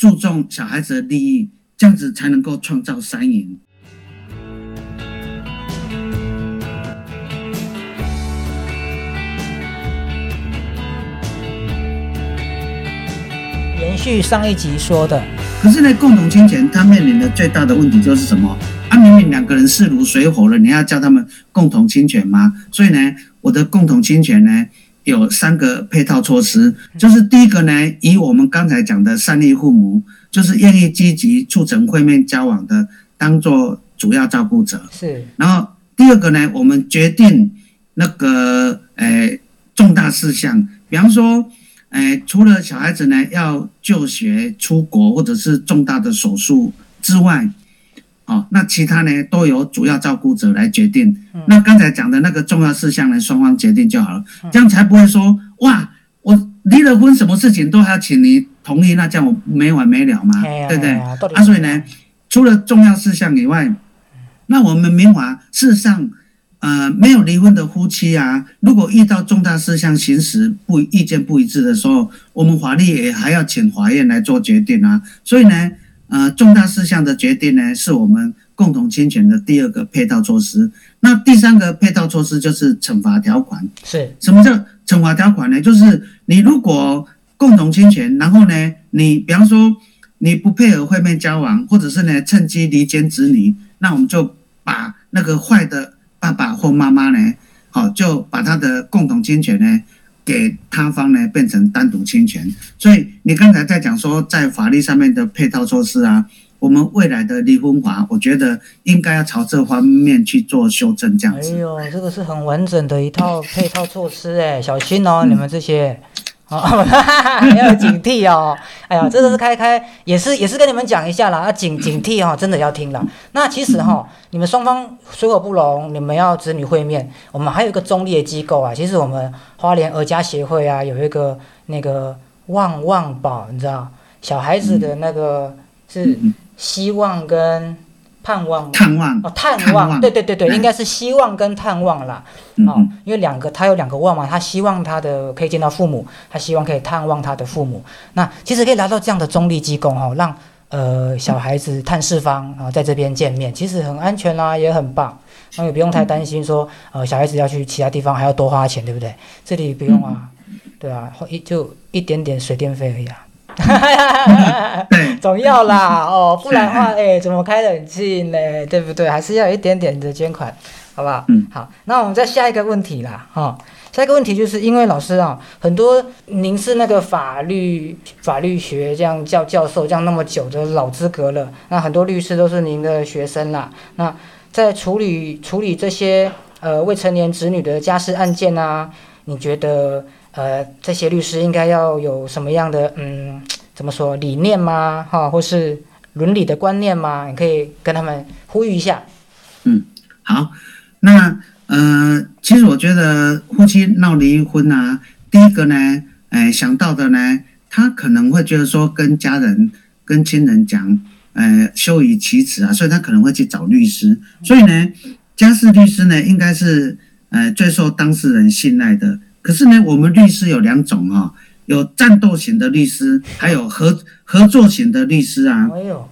注重小孩子的利益，这样子才能够创造三赢。延续上一集说的，可是呢，共同侵权它面临的最大的问题就是什么？啊，明明两个人势如水火了，你要叫他们共同侵权吗？所以呢，我的共同侵权呢有三个配套措施，就是第一个呢，以我们刚才讲的善立父母，就是愿意积极促成会面交往的，当做主要照顾者。是，然后第二个呢，我们决定那个呃重大事项，比方说。哎，除了小孩子呢要就学、出国或者是重大的手术之外，哦，那其他呢都由主要照顾者来决定。那刚才讲的那个重要事项呢，双方决定就好了，这样才不会说哇，我离了婚，什么事情都还要请你同意，那这样我没完没了嘛，对不对？啊，所以呢，除了重要事项以外，那我们民法事实上。呃，没有离婚的夫妻啊，如果遇到重大事项行使不意见不一致的时候，我们法律也还要请法院来做决定啊。所以呢，呃，重大事项的决定呢，是我们共同侵权的第二个配套措施。那第三个配套措施就是惩罚条款。是什么叫惩罚条款呢？就是你如果共同侵权，然后呢，你比方说你不配合会面交往，或者是呢趁机离间子女，那我们就把那个坏的。爸爸或妈妈呢？好，就把他的共同侵权呢，给他方呢变成单独侵权。所以你刚才在讲说，在法律上面的配套措施啊，我们未来的离婚法，我觉得应该要朝这方面去做修正，这样子。哎呦，这个是很完整的一套配套措施哎，小心哦，你们这些。哦，要 警惕哦！哎呀，这个是开开，也是也是跟你们讲一下啦，要警警惕哈，真的要听了。那其实哈，你们双方水火不容，你们要子女会面，我们还有一个中立的机构啊。其实我们花莲儿家协会啊，有一个那个旺旺宝，你知道，小孩子的那个是希望跟。盼望，探望哦，探望，对对对对，应该是希望跟探望啦，哦，因为两个他有两个望嘛，他希望他的可以见到父母，他希望可以探望他的父母。那其实可以来到这样的中立机构哈，让呃小孩子探视方啊在这边见面，其实很安全啦，也很棒，那也不用太担心说呃小孩子要去其他地方还要多花钱，对不对？这里不用啊，对啊，一就一点点水电费而已啊。总要啦哦，不然的话，哎，怎么开冷气呢？对不对？还是要有一点点的捐款，好不好？嗯，好。那我们再下一个问题啦，哈，下一个问题就是因为老师啊，很多您是那个法律法律学这样教教授，这样那么久的老资格了，那很多律师都是您的学生啦。那在处理处理这些呃未成年子女的家事案件啊，你觉得？呃，这些律师应该要有什么样的嗯，怎么说理念吗？哈，或是伦理的观念吗？你可以跟他们呼吁一下。嗯，好，那呃，其实我觉得夫妻闹离婚啊，第一个呢，哎，想到的呢，他可能会觉得说跟家人、跟亲人讲，呃，羞于启齿啊，所以他可能会去找律师。所以呢，家事律师呢，应该是呃最受当事人信赖的。可是呢，我们律师有两种哈，有战斗型的律师，还有合合作型的律师啊。没有。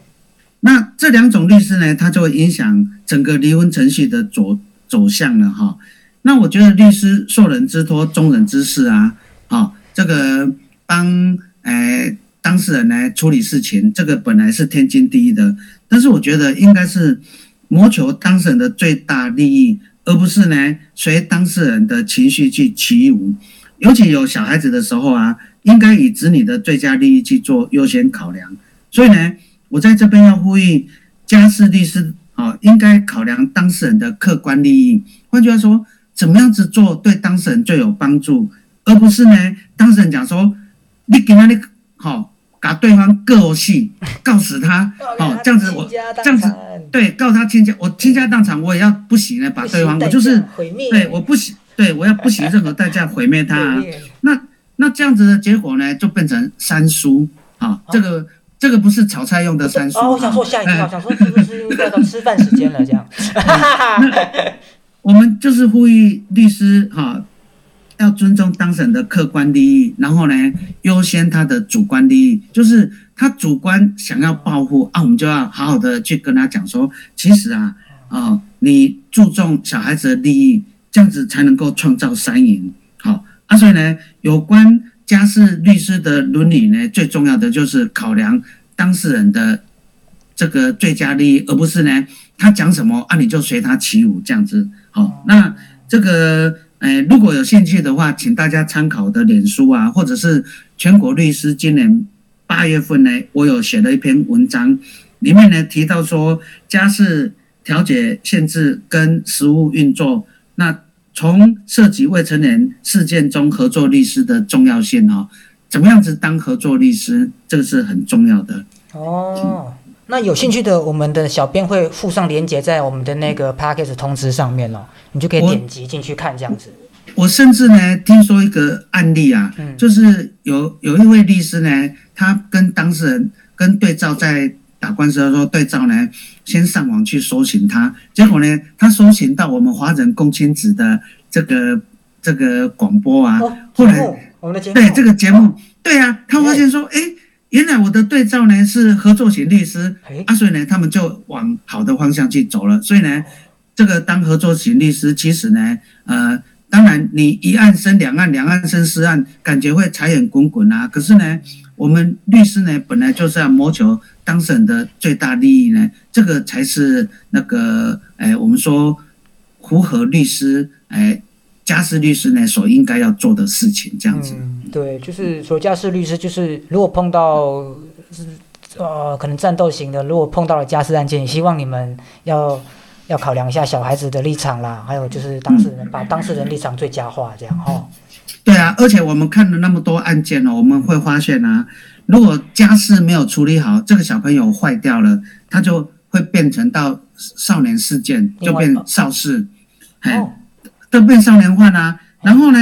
那这两种律师呢，他就会影响整个离婚程序的走走向了哈。那我觉得律师受人之托，忠人之事啊，啊，这个帮诶当事人来处理事情，这个本来是天经地义的。但是我觉得应该是谋求当事人的最大利益。而不是呢，随当事人的情绪去起舞，尤其有小孩子的时候啊，应该以子女的最佳利益去做优先考量。所以呢，我在这边要呼吁家事律师啊，应该考量当事人的客观利益。换句话说，怎么样子做对当事人最有帮助，而不是呢，当事人讲说，你给他你好。把对方各戏，告死他，哦，这样子我这样子对告他倾家，我倾家荡产，我也要不行呢，把对方我就是毁灭对我不行，对我要不惜 任何代价毁灭他。那那这样子的结果呢，就变成三输啊，这个这个不是炒菜用的三输。哦，我想说吓一跳，想说是不是要到吃饭时间了这样？我们就是呼吁律师哈。要尊重当事人的客观利益，然后呢，优先他的主观利益，就是他主观想要报复啊，我们就要好好的去跟他讲说，其实啊，哦，你注重小孩子的利益，这样子才能够创造三赢。好啊，所以呢，有关家事律师的伦理呢，最重要的就是考量当事人的这个最佳利益，而不是呢，他讲什么啊，你就随他起舞这样子。好，那这个。哎，如果有兴趣的话，请大家参考的脸书啊，或者是全国律师今年八月份呢，我有写了一篇文章，里面呢提到说家事调解限制跟实务运作，那从涉及未成年事件中合作律师的重要性哦，怎么样子当合作律师，这个是很重要的哦。那有兴趣的，我们的小编会附上链接在我们的那个 package 通知上面哦，你就可以点击进去看这样子。我甚至呢听说一个案例啊，就是有有一位律师呢，他跟当事人跟对照在打官司的时候，对照呢先上网去搜寻他，结果呢他搜寻到我们华人共亲子的这个这个广播啊，后来我们的节目对这个节目，对啊，他发现说，哎。原来我的对照呢是合作型律师，啊，所以呢，他们就往好的方向去走了。所以呢，这个当合作型律师，其实呢，呃，当然你一案生两案，两案生四案，感觉会财源滚滚啊。可是呢，我们律师呢，本来就是要谋求当事人的最大利益呢，这个才是那个，哎，我们说符合律师，哎。家事律师呢所应该要做的事情，这样子。对，就是所家事律师，就是如果碰到呃可能战斗型的，如果碰到了家事案件，希望你们要要考量一下小孩子的立场啦，还有就是当事人把当事人立场最佳化，这样哈。对啊，而且我们看了那么多案件哦，我们会发现啊，如果家事没有处理好，这个小朋友坏掉了，他就会变成到少年事件，就变少事，哎。都变少年犯啊，然后呢，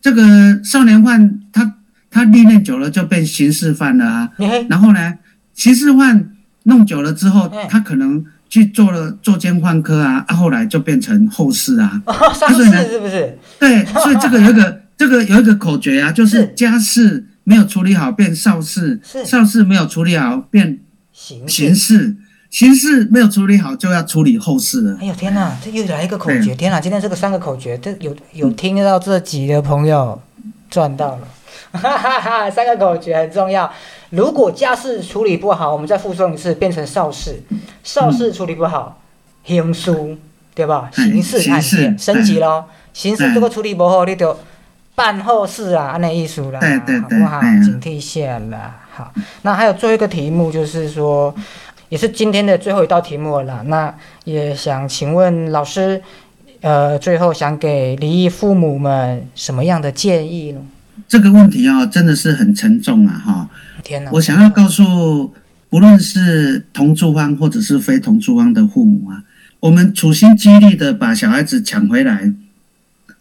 这个少年犯他他历练久了就变刑事犯了啊，然后呢，刑事犯弄久了之后，他可能去做了作奸犯科啊，啊，后来就变成后事啊，上事是不是？对，所以这个有一个 这个有一个口诀啊，就是家事没有处理好变少事，少事没有处理好变刑事。刑事没有处理好，就要处理后事了。哎呦天哪，这又来一个口诀！天哪，今天这个三个口诀，这有有听到这集的朋友赚到了。哈哈哈，三个口诀很重要。如果家事处理不好，我们再附送一次，变成少事；少事处理不好，刑事，对吧？刑事案件升级咯。刑事如果处理不好，你就办后事啊，安尼意思啦，好不好？警惕下啦。好，那还有最后一个题目，就是说。也是今天的最后一道题目了，那也想请问老师，呃，最后想给离异父母们什么样的建议呢？这个问题啊，真的是很沉重啊！哈，天哪！我想要告诉，不论是同住方或者是非同住方的父母啊，我们处心积虑的把小孩子抢回来，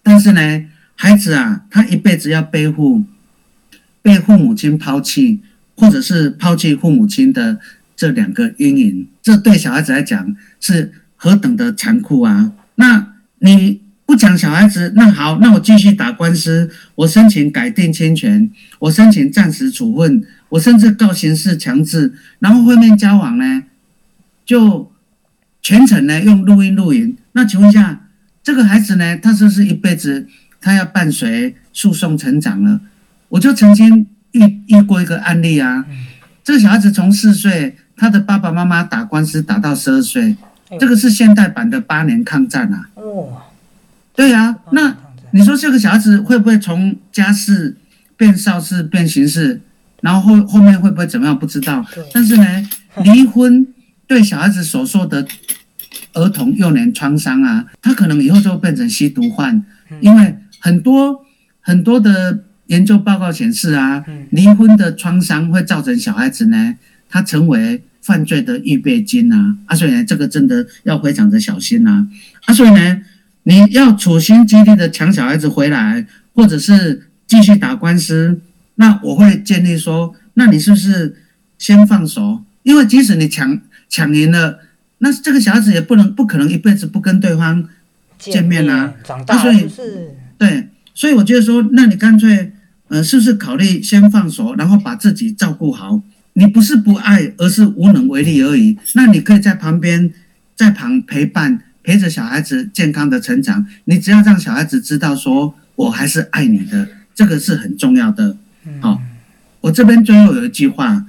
但是呢，孩子啊，他一辈子要背负被父母亲抛弃，或者是抛弃父母亲的。这两个阴影，这对小孩子来讲是何等的残酷啊！那你不讲小孩子，那好，那我继续打官司，我申请改定侵权，我申请暂时处分，我甚至告刑事强制，然后会面交往呢，就全程呢用录音录影。那请问一下，这个孩子呢，他是不是一辈子他要伴随诉讼成长了？我就曾经遇遇过一个案例啊，这个小孩子从四岁。他的爸爸妈妈打官司打到十二岁，这个是现代版的八年抗战啊！哦，对啊，那你说这个小孩子会不会从家事变少事变刑事，然后后后面会不会怎么样？不知道。但是呢，离婚对小孩子所受的儿童幼年创伤啊，他可能以后就会变成吸毒犯，因为很多很多的研究报告显示啊，离婚的创伤会造成小孩子呢。他成为犯罪的预备金呐，啊，所以呢，这个真的要非常的小心呐，啊，所以呢，你要处心积虑的抢小孩子回来，或者是继续打官司，那我会建议说，那你是不是先放手？因为即使你抢抢赢了，那这个小孩子也不能不可能一辈子不跟对方见面啊，长大是，对，所以我觉得说，那你干脆，呃，是不是考虑先放手，然后把自己照顾好？你不是不爱，而是无能为力而已。那你可以在旁边，在旁陪伴，陪着小孩子健康的成长。你只要让小孩子知道，说我还是爱你的，这个是很重要的。好，我这边最后有一句话，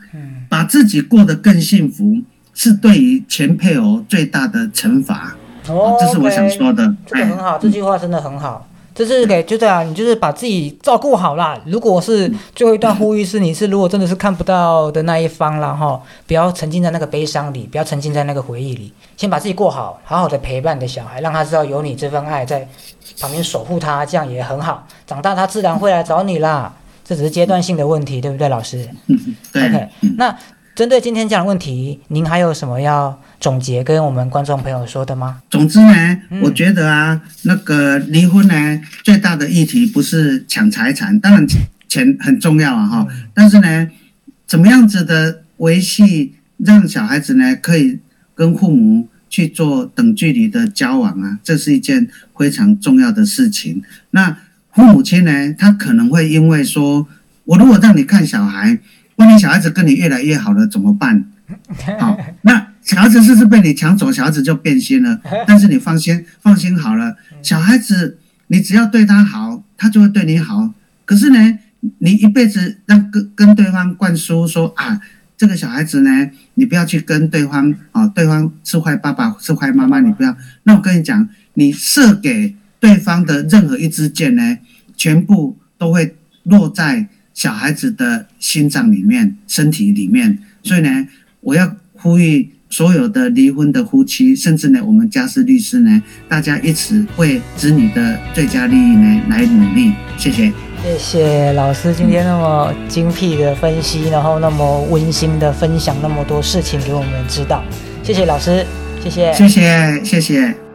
把自己过得更幸福，是对于前配偶最大的惩罚。哦，这是我想说的。这个很好，这句话真的很好。就是给就这样，你就是把自己照顾好啦。如果是最后一段呼吁是你是如果真的是看不到的那一方了哈，不要沉浸在那个悲伤里，不要沉浸在那个回忆里，先把自己过好，好好的陪伴你的小孩，让他知道有你这份爱在旁边守护他，这样也很好。长大他自然会来找你啦。这只是阶段性的问题，对不对，老师？对。OK，那针对今天这样的问题，您还有什么要？总结跟我们观众朋友说的吗？总之呢，我觉得啊，那个离婚呢，最大的议题不是抢财产，当然钱很重要啊哈。但是呢，怎么样子的维系，让小孩子呢可以跟父母去做等距离的交往啊，这是一件非常重要的事情。那父母亲呢，他可能会因为说，我如果让你看小孩，万一小孩子跟你越来越好了怎么办？好，那。小孩子是不是被你抢走？小孩子就变心了。但是你放心，放心好了。小孩子，你只要对他好，他就会对你好。可是呢，你一辈子让跟跟对方灌输说啊，这个小孩子呢，你不要去跟对方啊，对方是坏爸爸是坏妈妈，你不要。那我跟你讲，你射给对方的任何一支箭呢，全部都会落在小孩子的心脏里面、身体里面。所以呢，我要呼吁。所有的离婚的夫妻，甚至呢，我们家事律师呢，大家一起为子女的最佳利益呢来努力。谢谢，谢谢老师今天那么精辟的分析，然后那么温馨的分享那么多事情给我们知道。谢谢老师，谢谢，谢谢，谢谢。